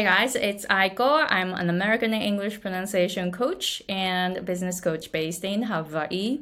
Hey guys, it's Aiko. I'm an American English pronunciation coach and business coach based in Hawaii.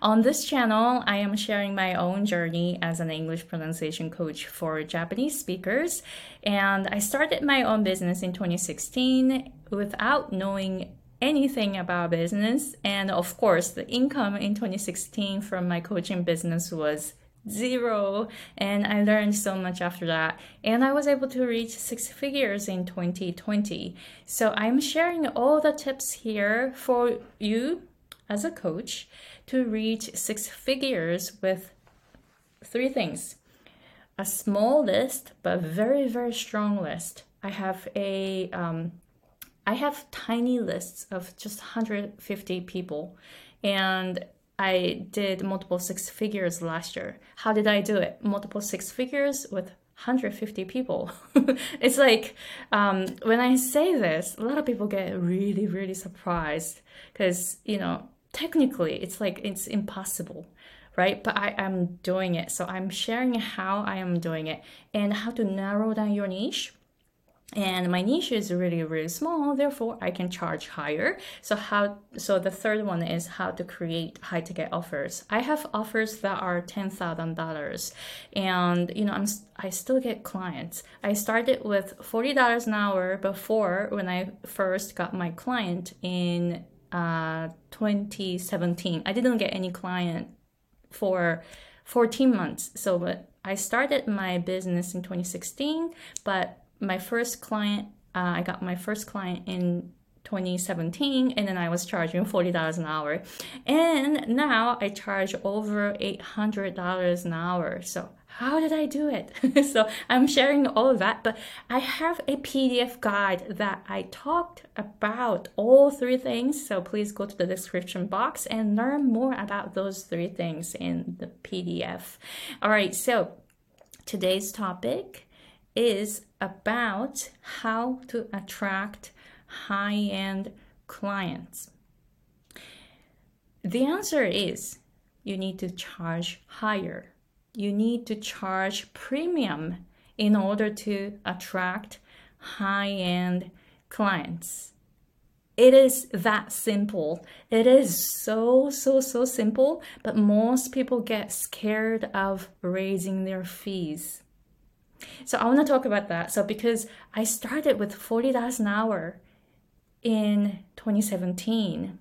On this channel, I am sharing my own journey as an English pronunciation coach for Japanese speakers. And I started my own business in 2016 without knowing anything about business. And of course, the income in 2016 from my coaching business was zero and i learned so much after that. And i was able to reach six figures in 2020 so i'm sharing all the tips here for you as a coach to reach six figures with three things. A small list but very very strong list. I have a um, I have tiny lists of just 150 people. And I did multiple six figures last year. How did I do it? Multiple six figures with 150 people. it's like um, when I say this, a lot of people get really, really surprised because, you know, technically it's like it's impossible right? But I am doing it. So I'm sharing how I am doing it and how to narrow down your niche and my niche is really really small therefore i can charge higher. So how so the third one is how to create high ticket offers. I have offers that are $10000 and you know i'm i still get clients. I started with $40 an hour before when i first got my client in uh, 2017 i didn't get any client for 14 months. So i started my business in 2016 but my first client, uh, I got my first client in 2017 and then I was charging $40 an hour. And now I charge over $800 an hour. So how did I do it? so I'm sharing all of that, but I have a PDF guide that I talked about all three things. So please go to the description box and learn more about those three things in the PDF. All right, so today's topic is about how to attract high end clients? The answer is you need to charge higher. You need to charge premium in order to attract high end clients. It is that simple. It is so, so, so simple, but most people get scared of raising their fees. So I want to talk about that. So because I started with forty dollars an hour in 2017,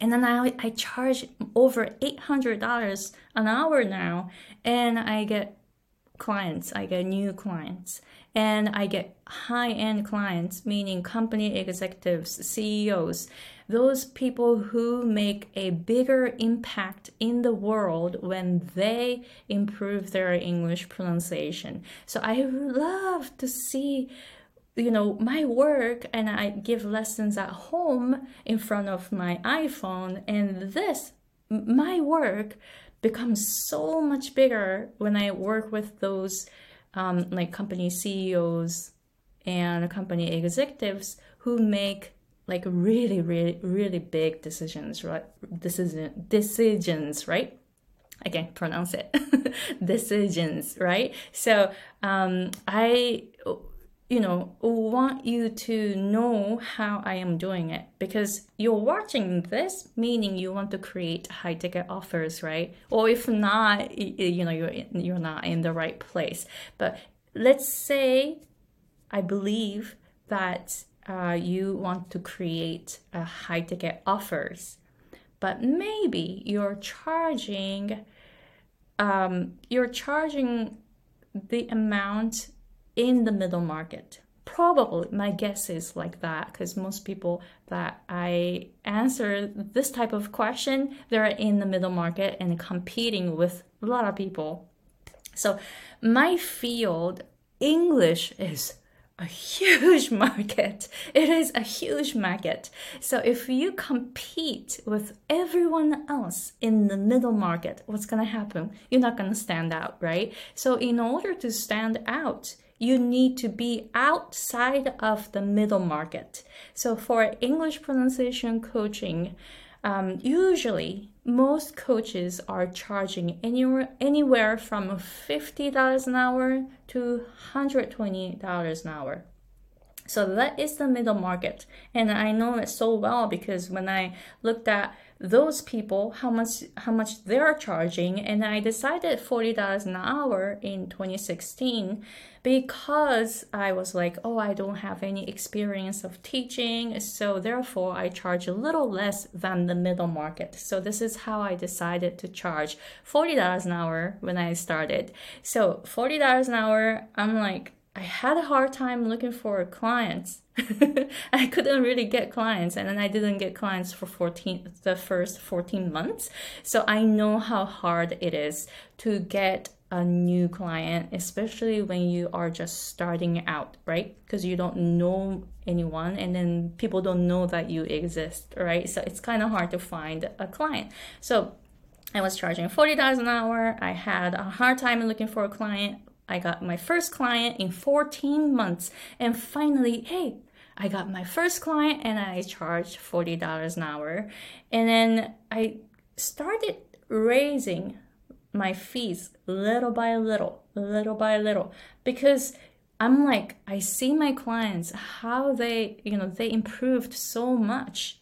and then I I charge over eight hundred dollars an hour now, and I get clients. I get new clients, and I get high end clients, meaning company executives, CEOs those people who make a bigger impact in the world when they improve their English pronunciation. So I love to see you know my work and i give lessons at home in front of my iphone and this my work becomes so much bigger when i work with those um, like company ceos and company executives who make like really, really, really big decisions, right? Decision decisions, right? I can't pronounce it. decisions, right? So um, I, you know, want you to know how I am doing it because you're watching this, meaning you want to create high ticket offers, right? Or if not, you know, you're you're not in the right place. But let's say I believe that uh, you want to create a high ticket offers, but maybe you're charging um, you're charging the amount in the middle market. Probably my guess is like that because most people that I answer this type of question, they're in the middle market and competing with a lot of people. So my field, English is a huge market. It is a huge market. So if you compete with everyone else in the middle market, what's going to happen? You're not going to stand out, right? So in order to stand out, you need to be outside of the middle market. So for English pronunciation coaching, um, usually most coaches are charging anywhere anywhere from $50 an hour to $120 an hour. So that is the middle market. And I know it so well because when I looked at those people, how much how much they're charging, and I decided forty dollars an hour in 2016 because I was like, oh, I don't have any experience of teaching, so therefore I charge a little less than the middle market. So this is how I decided to charge $40 an hour when I started. So $40 an hour, I'm like, I had a hard time looking for clients. I couldn't really get clients, and then I didn't get clients for 14 the first 14 months. So I know how hard it is to get a new client, especially when you are just starting out, right? Because you don't know anyone and then people don't know that you exist, right? So it's kind of hard to find a client. So I was charging $40 an hour. I had a hard time looking for a client. I got my first client in 14 months. And finally, hey, I got my first client and I charged $40 an hour. And then I started raising my fees little by little, little by little, because I'm like, I see my clients, how they, you know, they improved so much.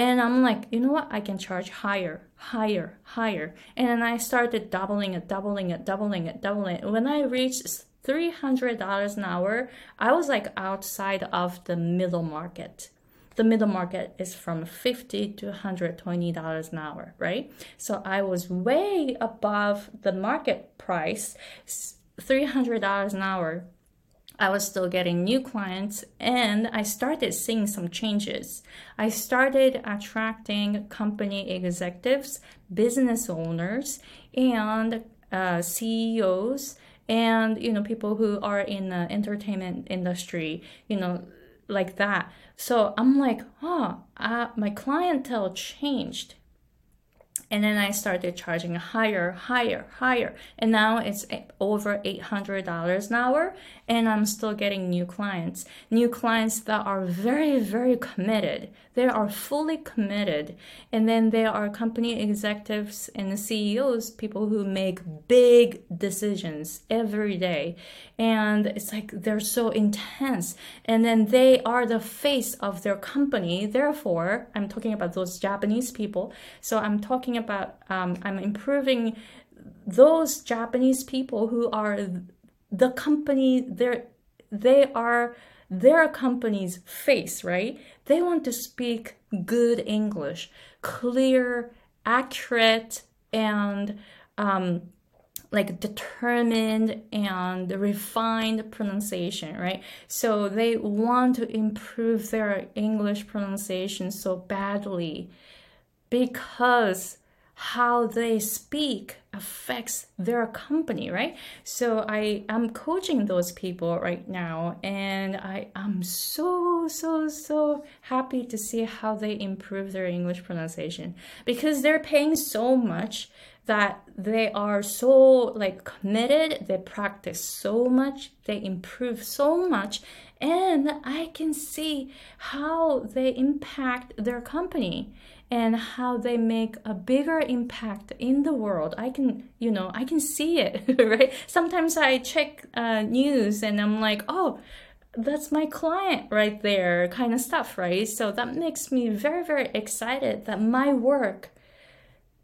And I'm like, you know what? I can charge higher, higher, higher. And I started doubling it, doubling it, doubling it, doubling it. When I reached $300 an hour, I was like outside of the middle market the middle market is from 50 to 120 dollars an hour right so i was way above the market price 300 dollars an hour I was still getting new clients and I started seeing some changes. I started attracting company executives, business owners, and uh, CEOs and you know people who are in the entertainment industry, you know, like that. So I'm like, oh, uh, my clientele changed. And then I started charging higher, higher, higher. And now it's over $800 an hour. And I'm still getting new clients. New clients that are very, very committed. They are fully committed. And then there are company executives and CEOs, people who make big decisions every day. And it's like they're so intense. And then they are the face of their company. Therefore, I'm talking about those Japanese people. So I'm talking about um, I'm improving those Japanese people who are the company they're they are their company's face, right? They want to speak good English, clear, accurate, and um, like determined and refined pronunciation, right? So they want to improve their English pronunciation so badly because how they speak affects their company right? So i am coaching those people right now and i am so so so happy to see how they improve their english pronunciation because they're paying so much that they are so like committed they practice so much they improve so much and i can see how they impact their company and how they make a bigger impact in the world. I can you know i can see it right? Sometimes i check uh, news and i'm like oh that's my client right there kind of stuff right? So that makes me very very excited that my work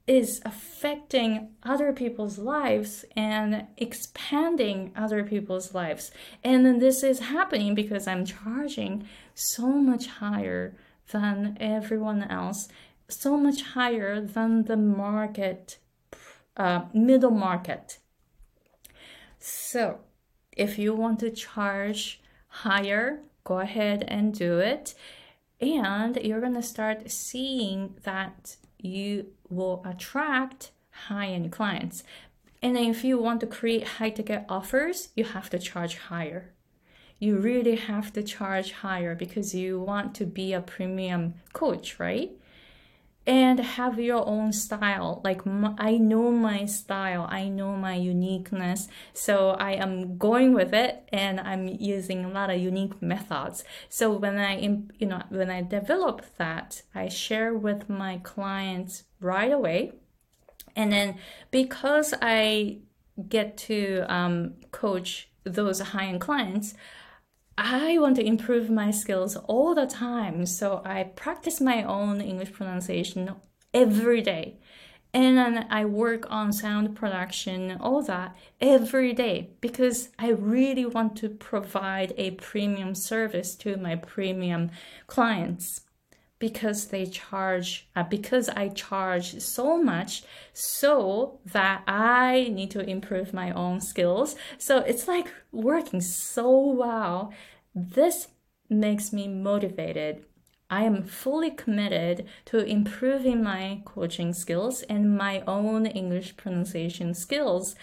is affecting other people's lives and expanding other people's lives. And then this is happening because i'm charging so much higher than everyone else so much higher than the market, uh, middle market. So, if you want to charge higher, go ahead and do it. And you're going to start seeing that you will attract high end clients. And if you want to create high ticket offers, you have to charge higher. You really have to charge higher because you want to be a premium coach, right? And have your own style. Like i know my style. I know my uniqueness. So i am going with it and i'm using a lot of unique methods. So when i you know when i develop that i share with my clients right away. And then because i get to um, coach those high-end clients I want to improve my skills all the time. So I practice my own English pronunciation every day. And then I work on sound production, all that every day because I really want to provide a premium service to my premium clients because they charge uh, because I charge so much so that I need to improve my own skills. So it's like working so well. This makes me motivated. I am fully committed to improving my coaching skills and my own English pronunciation skills.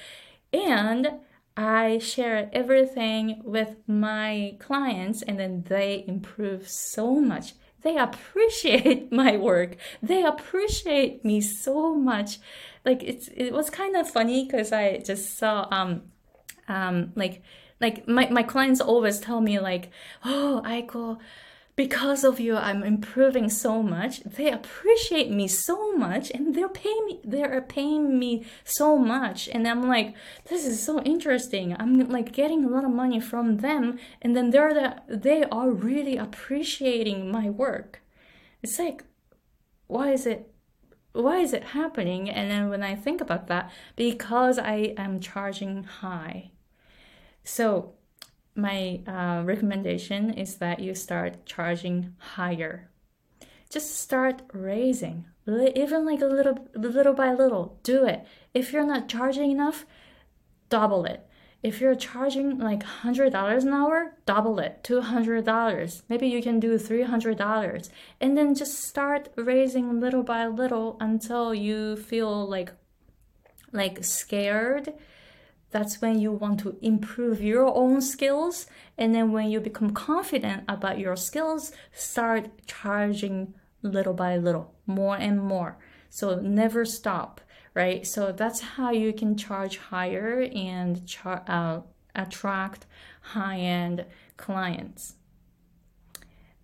And I share everything with my clients and then they improve so much they appreciate my work. They appreciate me so much. Like it's it was kind of funny because I just saw um um like like my, my clients always tell me like, oh Aiko, because of you i'm improving so much. They appreciate me so much and they're paying me they're paying me so much. And i'm like this is so interesting. I'm like getting a lot of money from them and then they're the they are really appreciating my work. It's like why is it why is it happening? And then when i think about that because i am charging high. So my uh, recommendation is that you start charging higher. Just start raising, even like a little, little by little. Do it. If you're not charging enough, double it. If you're charging like hundred dollars an hour, double it, two hundred dollars. Maybe you can do three hundred dollars, and then just start raising little by little until you feel like, like scared that's when you want to improve your own skills. And then when you become confident about your skills, start charging little by little, more and more. So never stop, right? So that's how you can charge higher and char- uh, attract high end clients.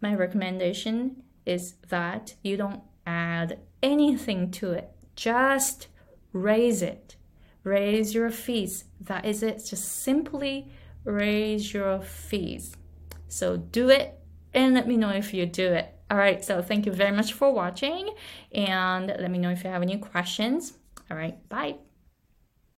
My recommendation is that you don't add anything to it, just raise it raise your fees. That is it. Just simply raise your fees. So do it and let me know if you do it. All right, so thank you very much for watching and let me know if you have any questions. All right, bye.